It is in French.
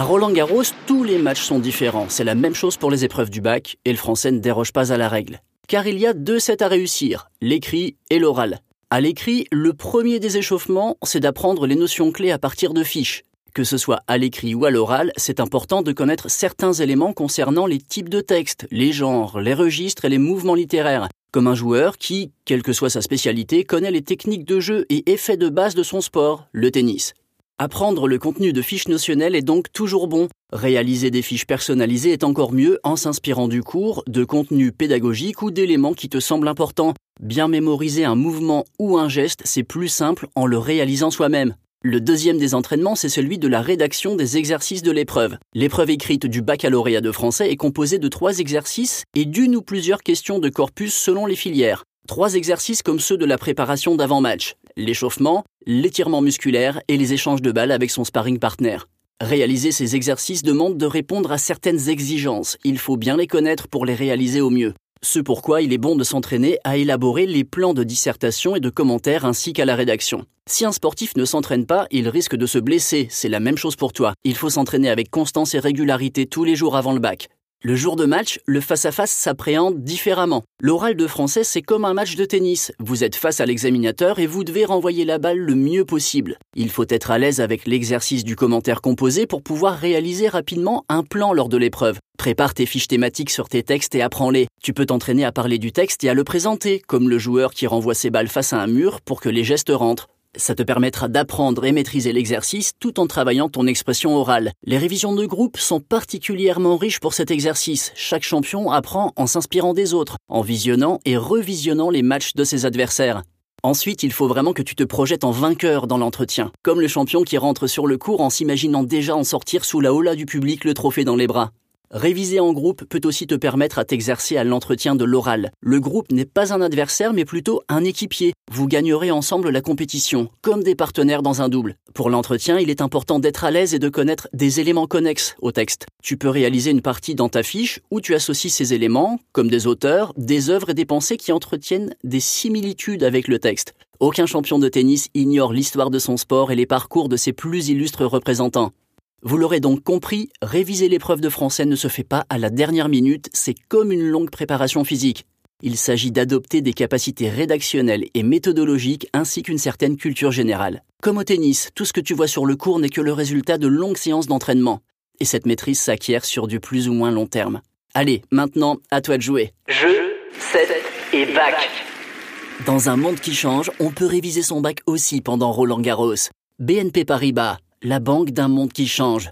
À Roland Garros, tous les matchs sont différents. C'est la même chose pour les épreuves du bac et le français ne déroge pas à la règle. Car il y a deux sets à réussir, l'écrit et l'oral. À l'écrit, le premier des échauffements, c'est d'apprendre les notions clés à partir de fiches. Que ce soit à l'écrit ou à l'oral, c'est important de connaître certains éléments concernant les types de textes, les genres, les registres et les mouvements littéraires, comme un joueur qui, quelle que soit sa spécialité, connaît les techniques de jeu et effets de base de son sport, le tennis. Apprendre le contenu de fiches notionnelles est donc toujours bon. Réaliser des fiches personnalisées est encore mieux en s'inspirant du cours, de contenu pédagogique ou d'éléments qui te semblent importants. Bien mémoriser un mouvement ou un geste, c'est plus simple en le réalisant soi-même. Le deuxième des entraînements, c'est celui de la rédaction des exercices de l'épreuve. L'épreuve écrite du baccalauréat de français est composée de trois exercices et d'une ou plusieurs questions de corpus selon les filières. Trois exercices comme ceux de la préparation d'avant-match, l'échauffement, l'étirement musculaire et les échanges de balles avec son sparring partner. Réaliser ces exercices demande de répondre à certaines exigences. Il faut bien les connaître pour les réaliser au mieux. Ce pourquoi il est bon de s'entraîner à élaborer les plans de dissertation et de commentaires ainsi qu'à la rédaction. Si un sportif ne s'entraîne pas, il risque de se blesser, c'est la même chose pour toi. Il faut s'entraîner avec constance et régularité tous les jours avant le bac. Le jour de match, le face-à-face s'appréhende différemment. L'oral de français, c'est comme un match de tennis. Vous êtes face à l'examinateur et vous devez renvoyer la balle le mieux possible. Il faut être à l'aise avec l'exercice du commentaire composé pour pouvoir réaliser rapidement un plan lors de l'épreuve. Prépare tes fiches thématiques sur tes textes et apprends-les. Tu peux t'entraîner à parler du texte et à le présenter, comme le joueur qui renvoie ses balles face à un mur pour que les gestes rentrent. Ça te permettra d'apprendre et maîtriser l'exercice tout en travaillant ton expression orale. Les révisions de groupe sont particulièrement riches pour cet exercice. Chaque champion apprend en s'inspirant des autres, en visionnant et revisionnant les matchs de ses adversaires. Ensuite, il faut vraiment que tu te projettes en vainqueur dans l'entretien, comme le champion qui rentre sur le cours en s'imaginant déjà en sortir sous la hola du public le trophée dans les bras. Réviser en groupe peut aussi te permettre à t'exercer à l'entretien de l'oral. Le groupe n'est pas un adversaire mais plutôt un équipier. Vous gagnerez ensemble la compétition, comme des partenaires dans un double. Pour l'entretien, il est important d'être à l'aise et de connaître des éléments connexes au texte. Tu peux réaliser une partie dans ta fiche où tu associes ces éléments, comme des auteurs, des œuvres et des pensées qui entretiennent des similitudes avec le texte. Aucun champion de tennis ignore l'histoire de son sport et les parcours de ses plus illustres représentants. Vous l'aurez donc compris, réviser l'épreuve de français ne se fait pas à la dernière minute, c'est comme une longue préparation physique. Il s'agit d'adopter des capacités rédactionnelles et méthodologiques ainsi qu'une certaine culture générale. Comme au tennis, tout ce que tu vois sur le cours n'est que le résultat de longues séances d'entraînement. Et cette maîtrise s'acquiert sur du plus ou moins long terme. Allez, maintenant, à toi de jouer. Jeu, set et bac. Dans un monde qui change, on peut réviser son bac aussi pendant Roland Garros. BNP Paribas, la banque d'un monde qui change.